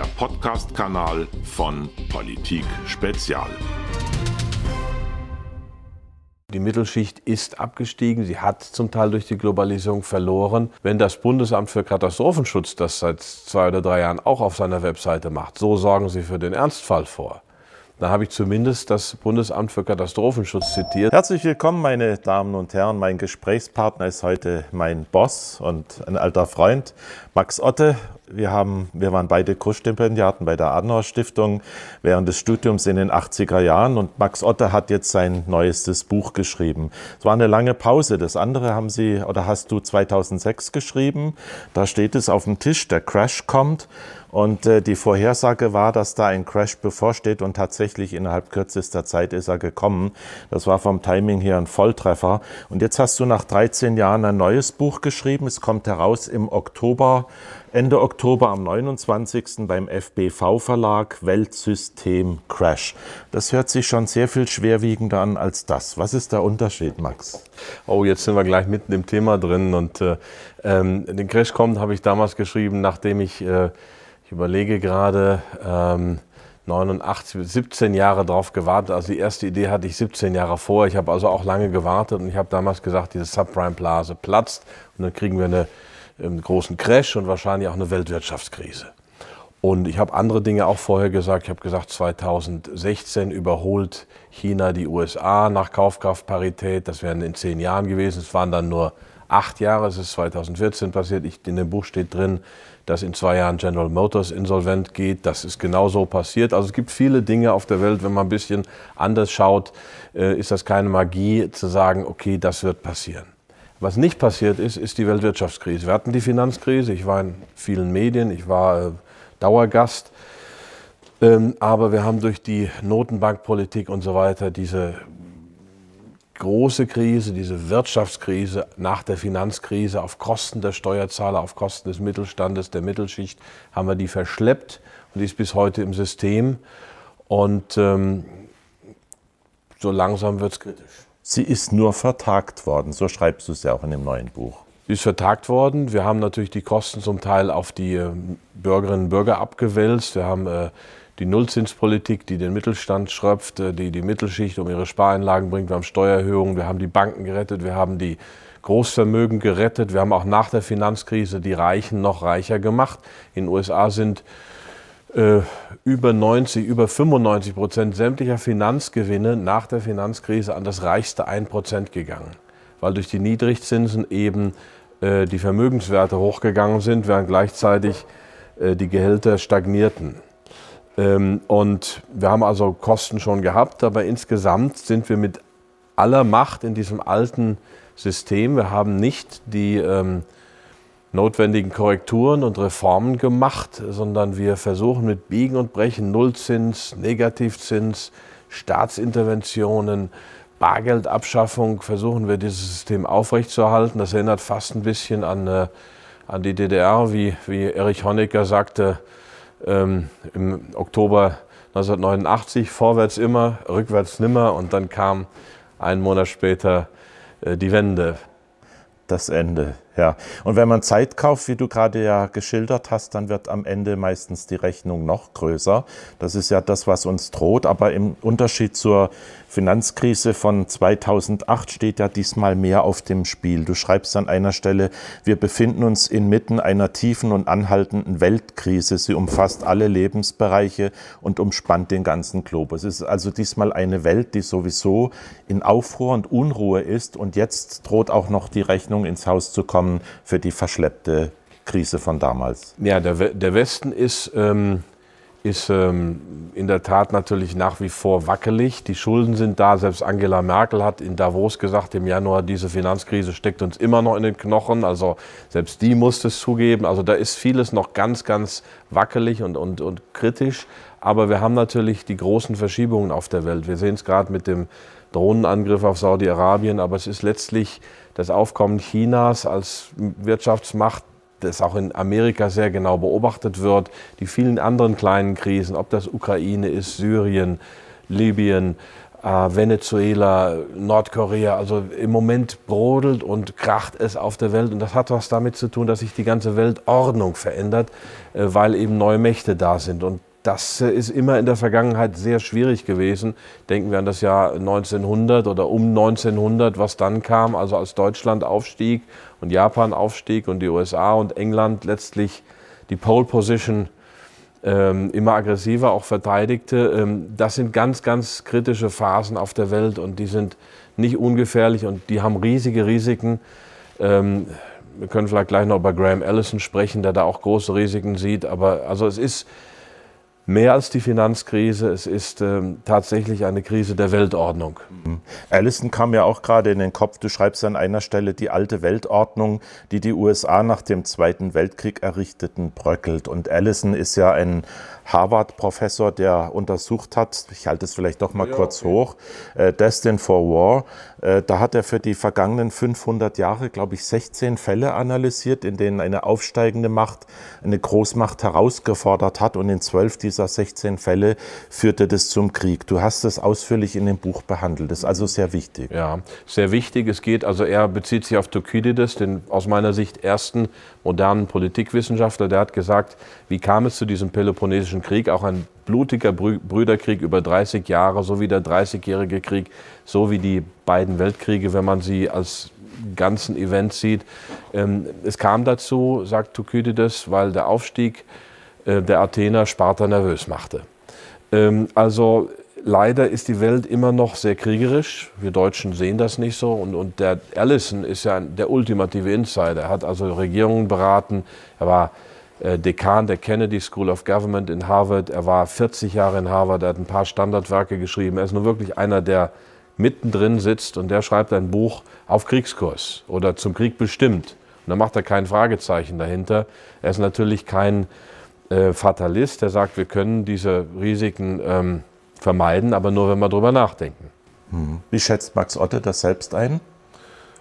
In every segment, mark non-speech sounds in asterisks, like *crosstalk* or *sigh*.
der Podcast-Kanal von Politik Spezial. Die Mittelschicht ist abgestiegen. Sie hat zum Teil durch die Globalisierung verloren. Wenn das Bundesamt für Katastrophenschutz das seit zwei oder drei Jahren auch auf seiner Webseite macht, so sorgen sie für den Ernstfall vor. Da habe ich zumindest das Bundesamt für Katastrophenschutz zitiert. Herzlich willkommen, meine Damen und Herren. Mein Gesprächspartner ist heute mein Boss und ein alter Freund, Max Otte. Wir, haben, wir waren beide Kurs-Stipendiaten bei der Adenauer Stiftung während des Studiums in den 80er Jahren und Max Otte hat jetzt sein neuestes Buch geschrieben. Es war eine lange Pause. Das andere haben Sie oder hast du 2006 geschrieben. Da steht es auf dem Tisch, der Crash kommt. Und äh, die Vorhersage war, dass da ein Crash bevorsteht und tatsächlich innerhalb kürzester Zeit ist er gekommen. Das war vom Timing her ein Volltreffer. Und jetzt hast du nach 13 Jahren ein neues Buch geschrieben. Es kommt heraus im Oktober, Ende Oktober am 29. beim FBV Verlag Weltsystem Crash. Das hört sich schon sehr viel schwerwiegender an als das. Was ist der Unterschied, Max? Oh, jetzt sind wir gleich mitten im Thema drin. Und äh, ähm, den Crash kommt, habe ich damals geschrieben, nachdem ich äh, ich überlege gerade, ähm, 89, 17 Jahre drauf gewartet. Also die erste Idee hatte ich 17 Jahre vor. Ich habe also auch lange gewartet und ich habe damals gesagt, diese Subprime-Blase platzt und dann kriegen wir eine, einen großen Crash und wahrscheinlich auch eine Weltwirtschaftskrise. Und ich habe andere Dinge auch vorher gesagt. Ich habe gesagt, 2016 überholt China die USA nach Kaufkraftparität. Das wären in zehn Jahren gewesen. Es waren dann nur acht Jahre. Es ist 2014 passiert. Ich, in dem Buch steht drin, dass in zwei Jahren General Motors insolvent geht. Das ist genauso passiert. Also es gibt viele Dinge auf der Welt, wenn man ein bisschen anders schaut, äh, ist das keine Magie zu sagen, okay, das wird passieren. Was nicht passiert ist, ist die Weltwirtschaftskrise. Wir hatten die Finanzkrise, ich war in vielen Medien, ich war äh, Dauergast, ähm, aber wir haben durch die Notenbankpolitik und so weiter diese große Krise, diese Wirtschaftskrise nach der Finanzkrise auf Kosten der Steuerzahler, auf Kosten des Mittelstandes, der Mittelschicht, haben wir die verschleppt und die ist bis heute im System. Und ähm, so langsam wird es kritisch. Sie ist nur vertagt worden, so schreibst du es ja auch in dem neuen Buch. Sie ist vertagt worden. Wir haben natürlich die Kosten zum Teil auf die äh, Bürgerinnen und Bürger abgewälzt. Wir haben äh, die Nullzinspolitik, die den Mittelstand schröpft, äh, die die Mittelschicht um ihre Spareinlagen bringt. Wir haben Steuererhöhungen, wir haben die Banken gerettet, wir haben die Großvermögen gerettet. Wir haben auch nach der Finanzkrise die Reichen noch reicher gemacht. In den USA sind äh, über 90, über 95 Prozent sämtlicher Finanzgewinne nach der Finanzkrise an das reichste 1 Prozent gegangen, weil durch die Niedrigzinsen eben äh, die Vermögenswerte hochgegangen sind, während gleichzeitig äh, die Gehälter stagnierten. Ähm, und wir haben also Kosten schon gehabt, aber insgesamt sind wir mit aller Macht in diesem alten System. Wir haben nicht die ähm, notwendigen Korrekturen und Reformen gemacht, sondern wir versuchen mit Biegen und Brechen, Nullzins, Negativzins, Staatsinterventionen, Bargeldabschaffung, versuchen wir dieses System aufrechtzuerhalten. Das erinnert fast ein bisschen an, äh, an die DDR, wie, wie Erich Honecker sagte, ähm, im Oktober 1989, vorwärts immer, rückwärts nimmer und dann kam einen Monat später äh, die Wende. Das Ende, ja. Und wenn man Zeit kauft, wie du gerade ja geschildert hast, dann wird am Ende meistens die Rechnung noch größer. Das ist ja das, was uns droht. Aber im Unterschied zur Finanzkrise von 2008 steht ja diesmal mehr auf dem Spiel. Du schreibst an einer Stelle, wir befinden uns inmitten einer tiefen und anhaltenden Weltkrise. Sie umfasst alle Lebensbereiche und umspannt den ganzen Globus. Es ist also diesmal eine Welt, die sowieso in Aufruhr und Unruhe ist. Und jetzt droht auch noch die Rechnung ins Haus zu kommen für die verschleppte Krise von damals. Ja, der, der Westen ist ähm, ist ähm, in der Tat natürlich nach wie vor wackelig. Die Schulden sind da. Selbst Angela Merkel hat in Davos gesagt im Januar, diese Finanzkrise steckt uns immer noch in den Knochen. Also selbst die musste es zugeben. Also da ist vieles noch ganz, ganz wackelig und, und, und kritisch. Aber wir haben natürlich die großen Verschiebungen auf der Welt. Wir sehen es gerade mit dem Drohnenangriff auf Saudi-Arabien. Aber es ist letztlich das Aufkommen Chinas als Wirtschaftsmacht das auch in Amerika sehr genau beobachtet wird, die vielen anderen kleinen Krisen, ob das Ukraine ist, Syrien, Libyen, äh, Venezuela, Nordkorea. Also im Moment brodelt und kracht es auf der Welt. Und das hat was damit zu tun, dass sich die ganze Weltordnung verändert, äh, weil eben neue Mächte da sind. Und das äh, ist immer in der Vergangenheit sehr schwierig gewesen. Denken wir an das Jahr 1900 oder um 1900, was dann kam, also als Deutschland aufstieg und Japan aufstieg und die USA und England letztlich die Pole Position ähm, immer aggressiver auch verteidigte. Ähm, das sind ganz, ganz kritische Phasen auf der Welt und die sind nicht ungefährlich und die haben riesige Risiken. Ähm, wir können vielleicht gleich noch über Graham Allison sprechen, der da auch große Risiken sieht. Aber also es ist mehr als die Finanzkrise. Es ist ähm, tatsächlich eine Krise der Weltordnung. Mhm. Allison kam ja auch gerade in den Kopf. Du schreibst an einer Stelle, die alte Weltordnung, die die USA nach dem Zweiten Weltkrieg errichteten, bröckelt. Und Allison ist ja ein Harvard-Professor, der untersucht hat, ich halte es vielleicht doch mal ja, kurz okay. hoch, äh, Destined for War. Äh, da hat er für die vergangenen 500 Jahre, glaube ich, 16 Fälle analysiert, in denen eine aufsteigende Macht eine Großmacht herausgefordert hat. Und in zwölf dieser 16 Fälle führte das zum Krieg. Du hast es ausführlich in dem Buch behandelt. Das ist also sehr wichtig. Ja, sehr wichtig. Es geht, also er bezieht sich auf Thukydides, den aus meiner Sicht ersten modernen Politikwissenschaftler. Der hat gesagt, wie kam es zu diesem Peloponnesischen Krieg? Auch ein blutiger Brüderkrieg über 30 Jahre, so wie der Dreißigjährige Krieg, so wie die beiden Weltkriege, wenn man sie als ganzen Event sieht. Ähm, es kam dazu, sagt Thukydides, weil der Aufstieg äh, der Athener Sparta nervös machte. Ähm, also leider ist die Welt immer noch sehr kriegerisch. Wir Deutschen sehen das nicht so. Und, und der Allison ist ja der ultimative Insider. Er hat also Regierungen beraten. Er war Dekan der Kennedy School of Government in Harvard. Er war 40 Jahre in Harvard. Er hat ein paar Standardwerke geschrieben. Er ist nur wirklich einer, der mittendrin sitzt und der schreibt ein Buch auf Kriegskurs oder zum Krieg bestimmt. Und da macht er kein Fragezeichen dahinter. Er ist natürlich kein äh, Fatalist, der sagt, wir können diese Risiken ähm, vermeiden, aber nur, wenn wir darüber nachdenken. Hm. Wie schätzt Max Otte das selbst ein?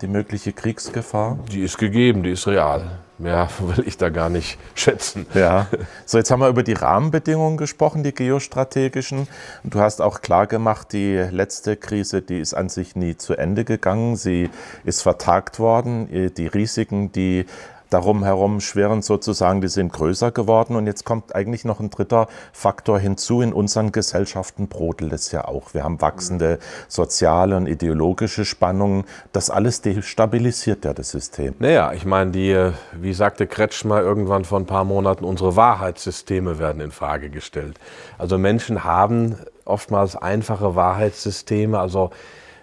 Die mögliche Kriegsgefahr? Die ist gegeben, die ist real. Mehr *laughs* will ich da gar nicht schätzen. Ja. So, jetzt haben wir über die Rahmenbedingungen gesprochen, die geostrategischen. Du hast auch klar gemacht, die letzte Krise, die ist an sich nie zu Ende gegangen. Sie ist vertagt worden. Die Risiken, die darum herum schweren sozusagen, die sind größer geworden. Und jetzt kommt eigentlich noch ein dritter Faktor hinzu. In unseren Gesellschaften brodelt es ja auch. Wir haben wachsende soziale und ideologische Spannungen. Das alles destabilisiert ja das System. Naja, ich meine, die, wie sagte Kretschmer irgendwann vor ein paar Monaten, unsere Wahrheitssysteme werden in Frage gestellt. Also Menschen haben oftmals einfache Wahrheitssysteme. Also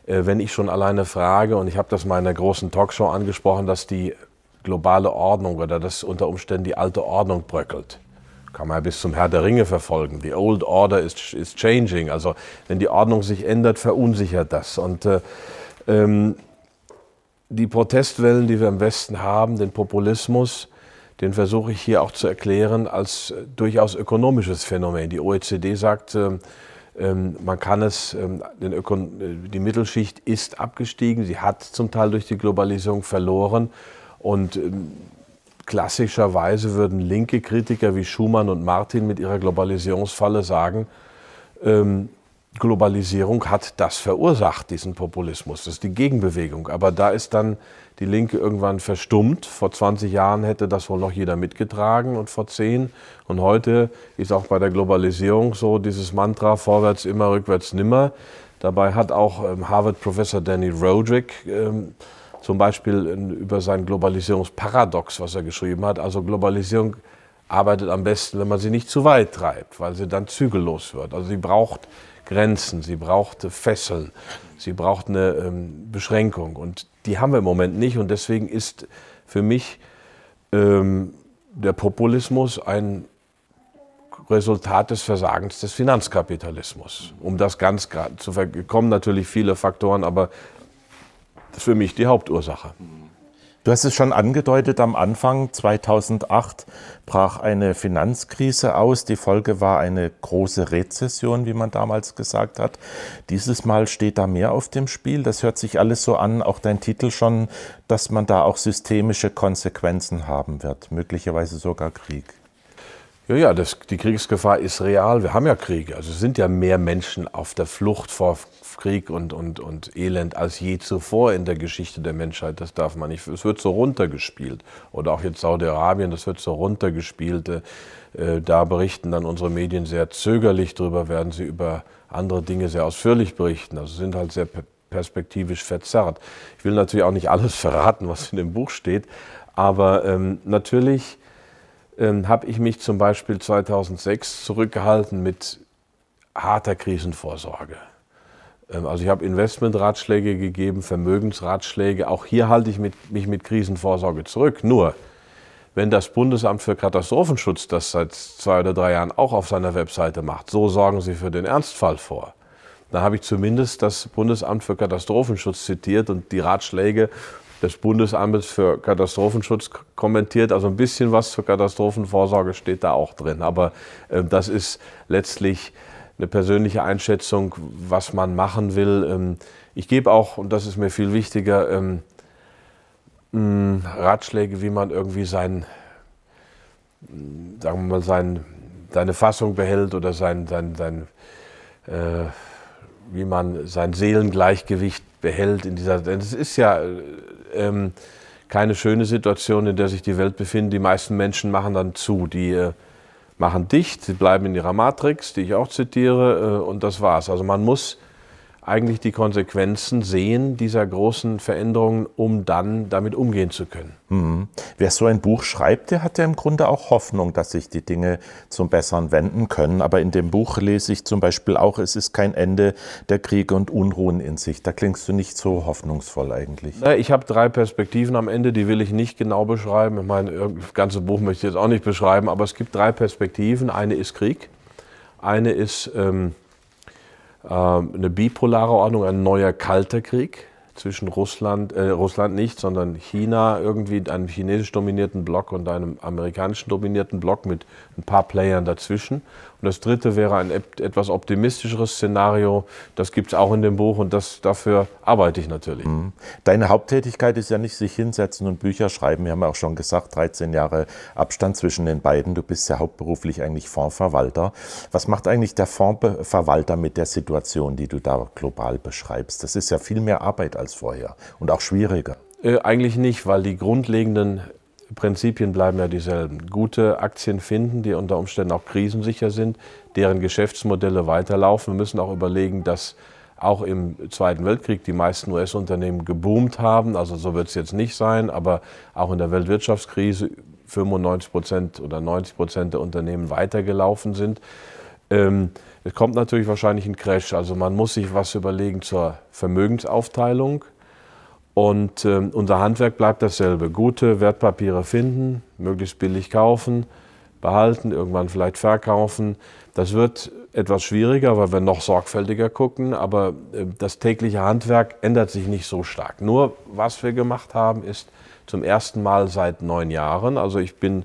äh, wenn ich schon alleine frage, und ich habe das mal in der großen Talkshow angesprochen, dass die globale Ordnung oder dass unter Umständen die alte Ordnung bröckelt. Kann man ja bis zum Herr der Ringe verfolgen. The old order is, is changing. Also wenn die Ordnung sich ändert, verunsichert das. Und äh, ähm, die Protestwellen, die wir im Westen haben, den Populismus, den versuche ich hier auch zu erklären als durchaus ökonomisches Phänomen. Die OECD sagt, äh, ähm, man kann es, ähm, äh, die Mittelschicht ist abgestiegen, sie hat zum Teil durch die Globalisierung verloren und ähm, klassischerweise würden linke Kritiker wie Schumann und Martin mit ihrer Globalisierungsfalle sagen, ähm, Globalisierung hat das verursacht, diesen Populismus. Das ist die Gegenbewegung. Aber da ist dann die Linke irgendwann verstummt. Vor 20 Jahren hätte das wohl noch jeder mitgetragen und vor 10. Und heute ist auch bei der Globalisierung so dieses Mantra vorwärts immer, rückwärts nimmer. Dabei hat auch ähm, Harvard-Professor Danny Roderick ähm, zum Beispiel über sein Globalisierungsparadox, was er geschrieben hat. Also Globalisierung arbeitet am besten, wenn man sie nicht zu weit treibt, weil sie dann zügellos wird. Also sie braucht Grenzen, sie braucht Fesseln, sie braucht eine ähm, Beschränkung. Und die haben wir im Moment nicht. Und deswegen ist für mich ähm, der Populismus ein Resultat des Versagens des Finanzkapitalismus. Um das ganz zu kommen natürlich viele Faktoren, aber ist für mich die Hauptursache. Du hast es schon angedeutet, am Anfang 2008 brach eine Finanzkrise aus. Die Folge war eine große Rezession, wie man damals gesagt hat. Dieses Mal steht da mehr auf dem Spiel. Das hört sich alles so an, auch dein Titel schon, dass man da auch systemische Konsequenzen haben wird, möglicherweise sogar Krieg. Ja, ja, das, die Kriegsgefahr ist real. Wir haben ja Kriege. Also es sind ja mehr Menschen auf der Flucht vor Krieg und, und, und Elend als je zuvor in der Geschichte der Menschheit. Das darf man nicht. Es wird so runtergespielt. Oder auch jetzt Saudi-Arabien, das wird so runtergespielt. Äh, da berichten dann unsere Medien sehr zögerlich drüber, werden sie über andere Dinge sehr ausführlich berichten. Also sind halt sehr perspektivisch verzerrt. Ich will natürlich auch nicht *laughs* alles verraten, was in dem Buch steht, aber ähm, natürlich ähm, habe ich mich zum Beispiel 2006 zurückgehalten mit harter Krisenvorsorge. Ähm, also ich habe Investmentratschläge gegeben, Vermögensratschläge. Auch hier halte ich mich mit Krisenvorsorge zurück. Nur, wenn das Bundesamt für Katastrophenschutz das seit zwei oder drei Jahren auch auf seiner Webseite macht, so sorgen sie für den Ernstfall vor. Dann habe ich zumindest das Bundesamt für Katastrophenschutz zitiert und die Ratschläge des Bundesamtes für Katastrophenschutz kommentiert. Also ein bisschen was zur Katastrophenvorsorge steht da auch drin. Aber äh, das ist letztlich eine persönliche Einschätzung, was man machen will. Ähm, ich gebe auch, und das ist mir viel wichtiger, ähm, Ratschläge, wie man irgendwie sein, sagen wir mal, sein, seine Fassung behält oder sein, sein, sein äh, wie man sein Seelengleichgewicht behält in dieser. Es ist ja äh, ähm, keine schöne Situation, in der sich die Welt befindet. Die meisten Menschen machen dann zu, die äh, machen dicht, sie bleiben in ihrer Matrix, die ich auch zitiere, äh, und das war's. Also man muss eigentlich die Konsequenzen sehen dieser großen Veränderungen, um dann damit umgehen zu können. Mhm. Wer so ein Buch schreibt, der hat ja im Grunde auch Hoffnung, dass sich die Dinge zum Besseren wenden können. Aber in dem Buch lese ich zum Beispiel auch, es ist kein Ende der Kriege und Unruhen in sich. Da klingst du nicht so hoffnungsvoll eigentlich. Ich habe drei Perspektiven am Ende, die will ich nicht genau beschreiben. Ich meine, das ganze Buch möchte ich jetzt auch nicht beschreiben, aber es gibt drei Perspektiven. Eine ist Krieg, eine ist ähm, eine bipolare Ordnung, ein neuer kalter Krieg zwischen Russland, äh, Russland nicht, sondern China irgendwie, einem chinesisch dominierten Block und einem amerikanischen dominierten Block mit ein paar Playern dazwischen. Und das dritte wäre ein etwas optimistischeres Szenario. Das gibt es auch in dem Buch und das, dafür arbeite ich natürlich. Mhm. Deine Haupttätigkeit ist ja nicht sich hinsetzen und Bücher schreiben. Wir haben ja auch schon gesagt, 13 Jahre Abstand zwischen den beiden. Du bist ja hauptberuflich eigentlich Fondsverwalter. Was macht eigentlich der Fondsverwalter mit der Situation, die du da global beschreibst? Das ist ja viel mehr Arbeit als vorher und auch schwieriger. Äh, eigentlich nicht, weil die grundlegenden Prinzipien bleiben ja dieselben. Gute Aktien finden, die unter Umständen auch krisensicher sind, deren Geschäftsmodelle weiterlaufen. Wir müssen auch überlegen, dass auch im Zweiten Weltkrieg die meisten US-Unternehmen geboomt haben. Also so wird es jetzt nicht sein, aber auch in der Weltwirtschaftskrise 95 Prozent oder 90 Prozent der Unternehmen weitergelaufen sind. Ähm, es kommt natürlich wahrscheinlich ein Crash. Also man muss sich was überlegen zur Vermögensaufteilung und äh, unser Handwerk bleibt dasselbe. Gute Wertpapiere finden, möglichst billig kaufen, behalten, irgendwann vielleicht verkaufen. Das wird etwas schwieriger, weil wir noch sorgfältiger gucken, aber äh, das tägliche Handwerk ändert sich nicht so stark. Nur was wir gemacht haben, ist zum ersten Mal seit neun Jahren, also ich bin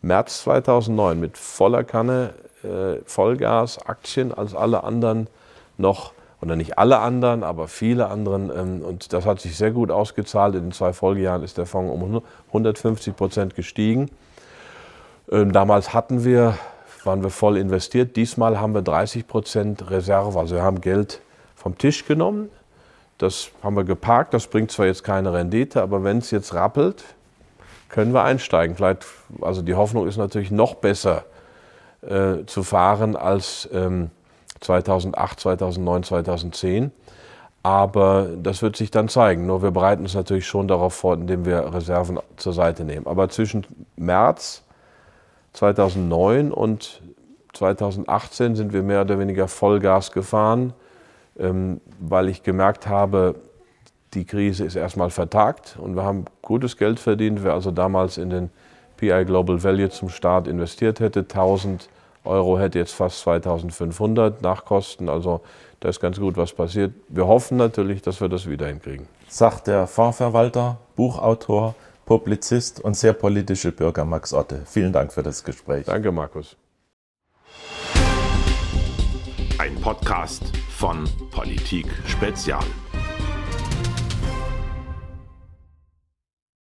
März 2009 mit voller Kanne äh, Vollgas Aktien als alle anderen noch oder nicht alle anderen, aber viele anderen. Ähm, und das hat sich sehr gut ausgezahlt. In den zwei Folgejahren ist der Fonds um 150 Prozent gestiegen. Ähm, damals hatten wir, waren wir voll investiert. Diesmal haben wir 30 Prozent Reserve. Also wir haben Geld vom Tisch genommen. Das haben wir geparkt. Das bringt zwar jetzt keine Rendite, aber wenn es jetzt rappelt, können wir einsteigen. Vielleicht, also die Hoffnung ist natürlich noch besser äh, zu fahren als ähm, 2008, 2009, 2010. Aber das wird sich dann zeigen. Nur wir bereiten uns natürlich schon darauf vor, indem wir Reserven zur Seite nehmen. Aber zwischen März 2009 und 2018 sind wir mehr oder weniger Vollgas gefahren, ähm, weil ich gemerkt habe, die Krise ist erstmal vertagt und wir haben gutes Geld verdient. Wer also damals in den PI Global Value zum Start investiert hätte, 1000 Euro hätte jetzt fast 2500 Nachkosten. Also da ist ganz gut was passiert. Wir hoffen natürlich, dass wir das wieder hinkriegen. Sagt der Fondsverwalter, Buchautor, Publizist und sehr politische Bürger Max Otte. Vielen Dank für das Gespräch. Danke, Markus. Ein Podcast von Politik Spezial.